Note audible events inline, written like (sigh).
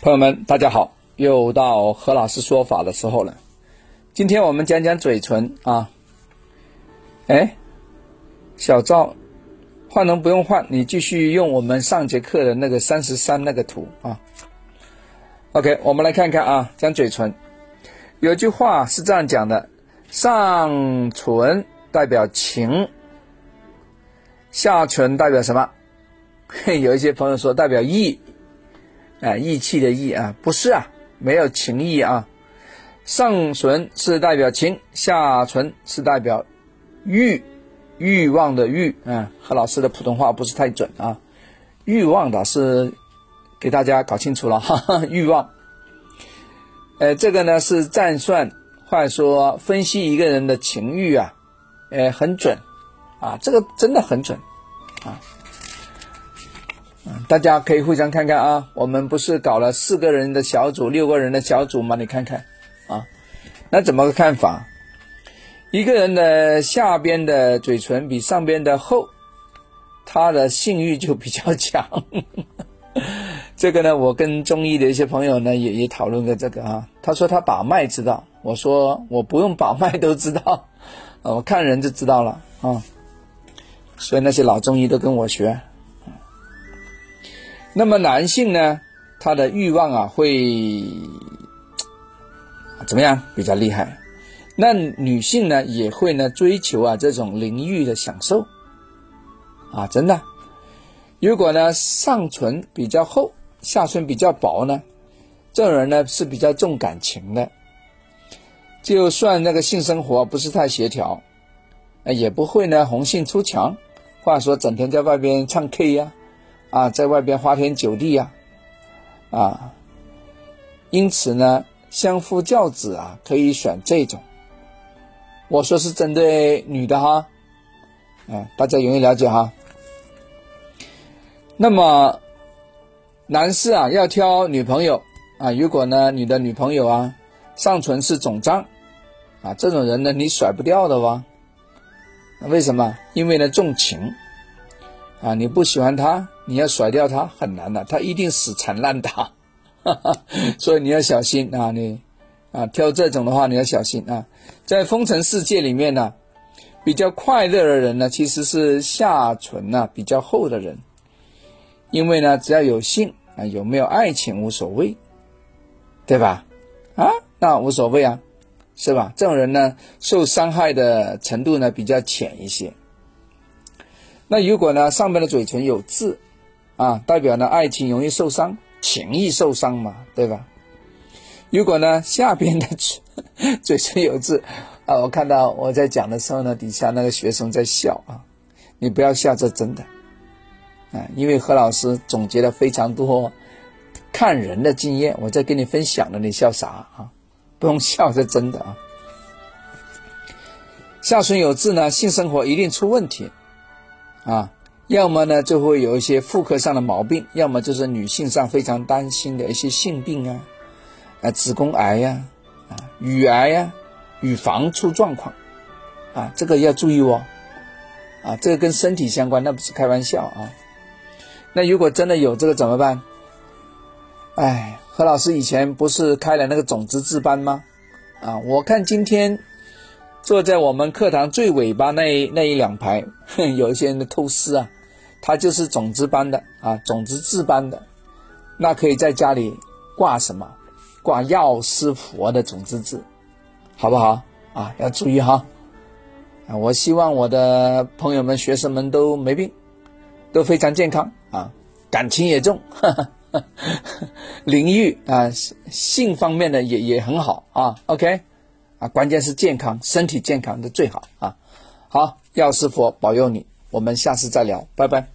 朋友们，大家好，又到何老师说法的时候了。今天我们讲讲嘴唇啊。哎，小赵，换能不用换，你继续用我们上节课的那个三十三那个图啊。OK，我们来看看啊，讲嘴唇，有句话是这样讲的：上唇代表情，下唇代表什么？(laughs) 有一些朋友说代表义。啊，义气的义啊，不是啊，没有情义啊。上唇是代表情，下唇是代表欲，欲望的欲啊。何老师的普通话不是太准啊，欲望的是给大家搞清楚了哈，哈欲望。呃，这个呢是占算，或者说分析一个人的情欲啊，呃，很准啊，这个真的很准啊。大家可以互相看看啊，我们不是搞了四个人的小组、六个人的小组吗？你看看，啊，那怎么个看法？一个人的下边的嘴唇比上边的厚，他的性欲就比较强。(laughs) 这个呢，我跟中医的一些朋友呢也也讨论过这个啊。他说他把脉知道，我说我不用把脉都知道，(laughs) 我看人就知道了啊。所以那些老中医都跟我学。那么男性呢，他的欲望啊会 (tsk) 怎么样？比较厉害。那女性呢也会呢追求啊这种淋浴的享受啊，真的。如果呢上唇比较厚，下唇比较薄呢，这种人呢是比较重感情的。就算那个性生活不是太协调，也不会呢红杏出墙。话说整天在外边唱 K 呀。啊在外边花天酒地呀，啊，因此呢，相夫教子啊，可以选这种。我说是针对女的哈，啊，大家容易了解哈。那么，男士啊，要挑女朋友啊，如果呢，你的女朋友啊，上唇是肿胀，啊，这种人呢，你甩不掉的哇。为什么？因为呢，重情。啊，你不喜欢他，你要甩掉他很难的，他一定死缠烂打，(laughs) 所以你要小心啊！你啊，挑这种的话你要小心啊！在风尘世界里面呢，比较快乐的人呢，其实是下唇呢比较厚的人，因为呢，只要有性啊，有没有爱情无所谓，对吧？啊，那无所谓啊，是吧？这种人呢，受伤害的程度呢比较浅一些。那如果呢，上面的嘴唇有痣，啊，代表呢爱情容易受伤，情易受伤嘛，对吧？如果呢下边的嘴 (laughs) 嘴唇有痣，啊，我看到我在讲的时候呢，底下那个学生在笑啊，你不要笑，这真的，啊，因为何老师总结了非常多看人的经验，我在跟你分享的，你笑啥啊？不用笑，这真的啊。下唇有痣呢，性生活一定出问题。啊，要么呢就会有一些妇科上的毛病，要么就是女性上非常担心的一些性病啊，啊，子宫癌呀，啊，乳癌呀，乳房出状况，啊，这个要注意哦，啊，这个跟身体相关，那不是开玩笑啊。那如果真的有这个怎么办？哎，何老师以前不是开了那个种子治班吗？啊，我看今天。坐在我们课堂最尾巴那那一两排，(laughs) 有一些人的偷师啊，他就是种子班的啊，种子字班的，那可以在家里挂什么？挂药师佛的种子字，好不好？啊，要注意哈！啊，我希望我的朋友们、学生们都没病，都非常健康啊，感情也重，(laughs) 淋浴啊，性方面的也也很好啊，OK。啊，关键是健康，身体健康的最好啊！好，药师佛保佑你，我们下次再聊，拜拜。